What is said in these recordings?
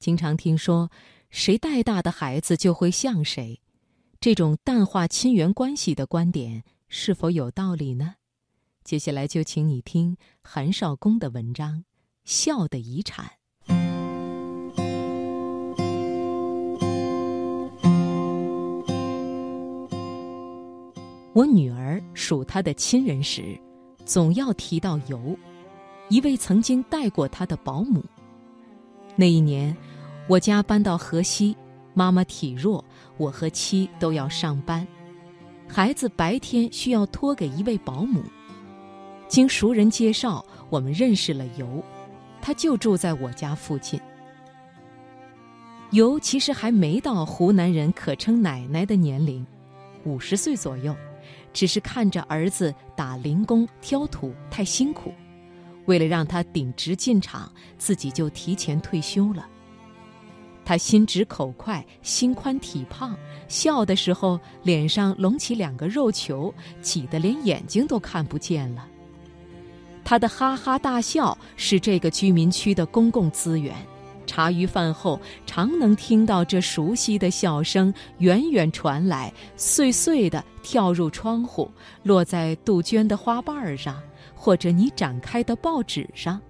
经常听说，谁带大的孩子就会像谁，这种淡化亲缘关系的观点是否有道理呢？接下来就请你听韩少功的文章《孝的遗产》。我女儿数她的亲人时，总要提到尤，一位曾经带过她的保姆。那一年，我家搬到河西，妈妈体弱，我和妻都要上班，孩子白天需要托给一位保姆。经熟人介绍，我们认识了尤，他就住在我家附近。尤其实还没到湖南人可称奶奶的年龄，五十岁左右。只是看着儿子打零工挑土太辛苦，为了让他顶职进厂，自己就提前退休了。他心直口快，心宽体胖，笑的时候脸上隆起两个肉球，挤得连眼睛都看不见了。他的哈哈大笑是这个居民区的公共资源。茶余饭后，常能听到这熟悉的笑声远远传来，碎碎的跳入窗户，落在杜鹃的花瓣上，或者你展开的报纸上，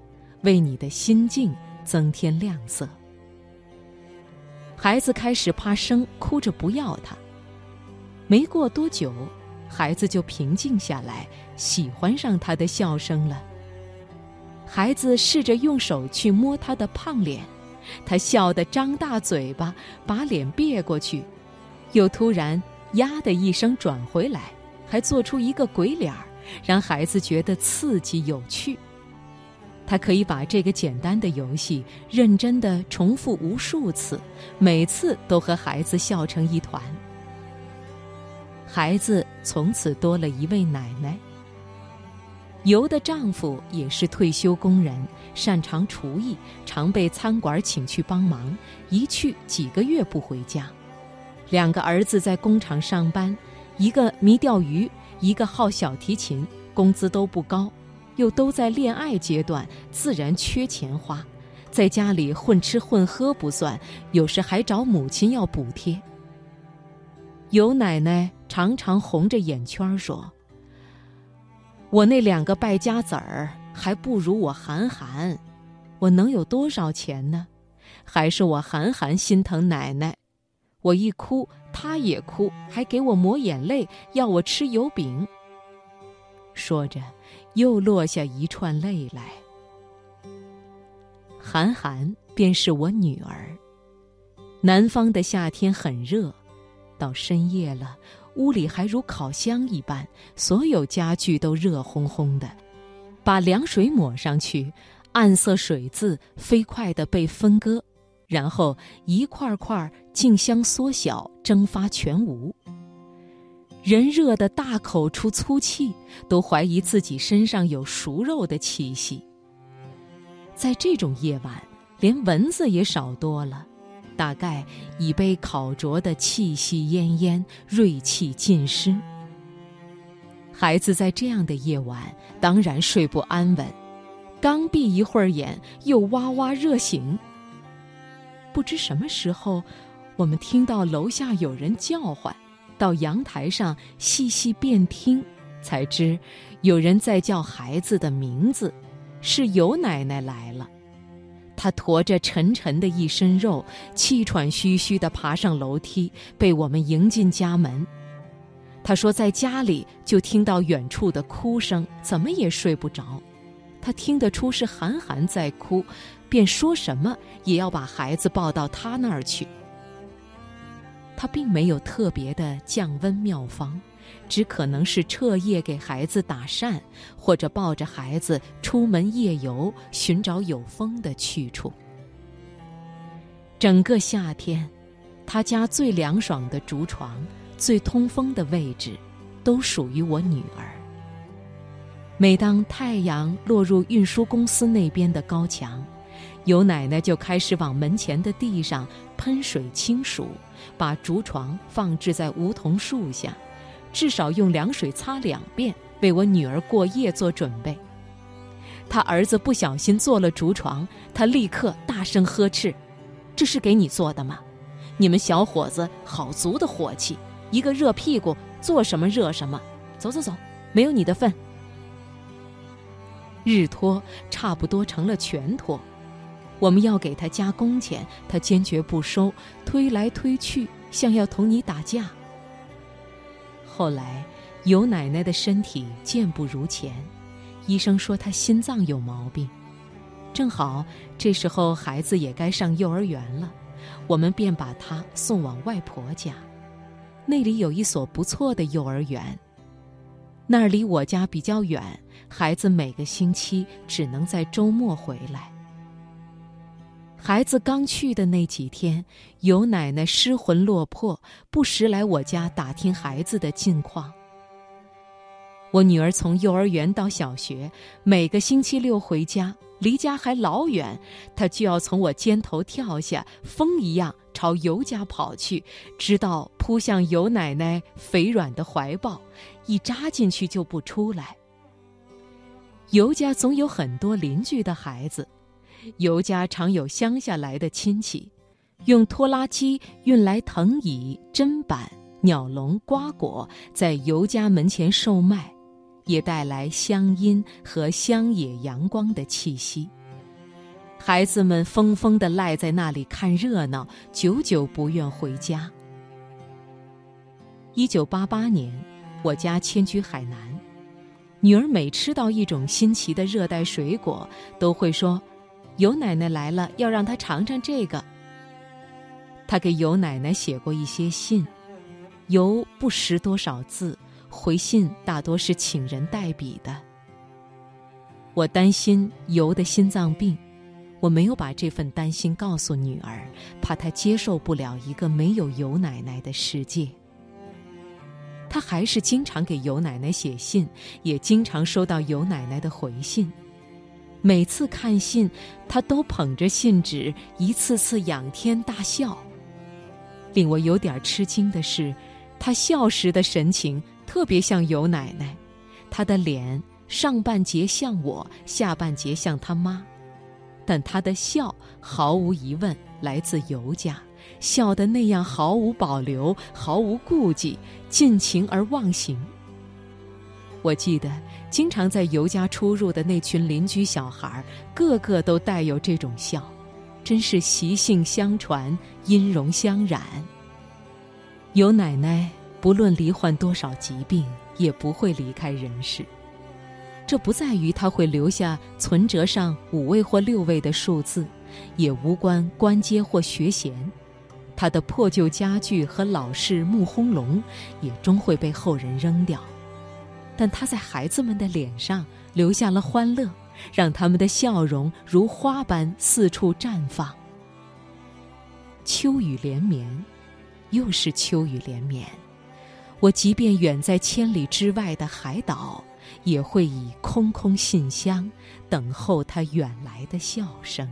为你的心境增添亮色。孩子开始怕生，哭着不要他。没过多久，孩子就平静下来，喜欢上他的笑声了。孩子试着用手去摸他的胖脸。他笑得张大嘴巴，把脸别过去，又突然“呀”的一声转回来，还做出一个鬼脸儿，让孩子觉得刺激有趣。他可以把这个简单的游戏认真的重复无数次，每次都和孩子笑成一团。孩子从此多了一位奶奶。尤的丈夫也是退休工人，擅长厨艺，常被餐馆请去帮忙，一去几个月不回家。两个儿子在工厂上班，一个迷钓鱼，一个好小提琴，工资都不高，又都在恋爱阶段，自然缺钱花，在家里混吃混喝不算，有时还找母亲要补贴。尤奶奶常常红着眼圈说。我那两个败家子儿还不如我韩寒，我能有多少钱呢？还是我韩寒心疼奶奶，我一哭他也哭，还给我抹眼泪，要我吃油饼。说着，又落下一串泪来。韩寒便是我女儿。南方的夏天很热，到深夜了。屋里还如烤箱一般，所有家具都热烘烘的。把凉水抹上去，暗色水渍飞快地被分割，然后一块块竞相缩小，蒸发全无。人热得大口出粗气，都怀疑自己身上有熟肉的气息。在这种夜晚，连蚊子也少多了。大概已被烤灼的气息奄奄，锐气尽失。孩子在这样的夜晚当然睡不安稳，刚闭一会儿眼，又哇哇热醒。不知什么时候，我们听到楼下有人叫唤，到阳台上细细辨听，才知有人在叫孩子的名字，是尤奶奶来了。她驮着沉沉的一身肉，气喘吁吁地爬上楼梯，被我们迎进家门。他说，在家里就听到远处的哭声，怎么也睡不着。他听得出是韩寒在哭，便说什么也要把孩子抱到他那儿去。他并没有特别的降温妙方。只可能是彻夜给孩子打扇，或者抱着孩子出门夜游，寻找有风的去处。整个夏天，他家最凉爽的竹床、最通风的位置，都属于我女儿。每当太阳落入运输公司那边的高墙，尤奶奶就开始往门前的地上喷水清暑，把竹床放置在梧桐树下。至少用凉水擦两遍，为我女儿过夜做准备。他儿子不小心坐了竹床，他立刻大声呵斥：“这是给你做的吗？你们小伙子好足的火气，一个热屁股，做什么热什么。走走走，没有你的份。日托差不多成了全托，我们要给他加工钱，他坚决不收，推来推去，像要同你打架。后来，尤奶奶的身体健不如前，医生说她心脏有毛病。正好这时候孩子也该上幼儿园了，我们便把他送往外婆家，那里有一所不错的幼儿园。那儿离我家比较远，孩子每个星期只能在周末回来。孩子刚去的那几天，尤奶奶失魂落魄，不时来我家打听孩子的近况。我女儿从幼儿园到小学，每个星期六回家。离家还老远，她就要从我肩头跳下，风一样朝尤家跑去，直到扑向尤奶奶肥软的怀抱，一扎进去就不出来。尤家总有很多邻居的孩子，尤家常有乡下来的亲戚，用拖拉机运来藤椅、砧板、鸟笼、瓜果，在尤家门前售卖。也带来乡音和乡野阳光的气息。孩子们疯疯地赖在那里看热闹，久久不愿回家。一九八八年，我家迁居海南，女儿每吃到一种新奇的热带水果，都会说：“尤奶奶来了，要让她尝尝这个。”她给尤奶奶写过一些信，尤不识多少字。回信大多是请人代笔的。我担心尤的心脏病，我没有把这份担心告诉女儿，怕她接受不了一个没有尤奶奶的世界。她还是经常给尤奶奶写信，也经常收到尤奶奶的回信。每次看信，她都捧着信纸，一次次仰天大笑。令我有点吃惊的是，她笑时的神情。特别像尤奶奶，她的脸上半截像我，下半截像她妈，但她的笑毫无疑问来自尤家，笑得那样毫无保留、毫无顾忌、尽情而忘形。我记得经常在尤家出入的那群邻居小孩，个个都带有这种笑，真是习性相传、音容相染。尤奶奶。不论罹患多少疾病，也不会离开人世。这不在于他会留下存折上五位或六位的数字，也无关官阶或学衔。他的破旧家具和老式木烘笼也终会被后人扔掉，但他在孩子们的脸上留下了欢乐，让他们的笑容如花般四处绽放。秋雨连绵，又是秋雨连绵。我即便远在千里之外的海岛，也会以空空信箱等候他远来的笑声。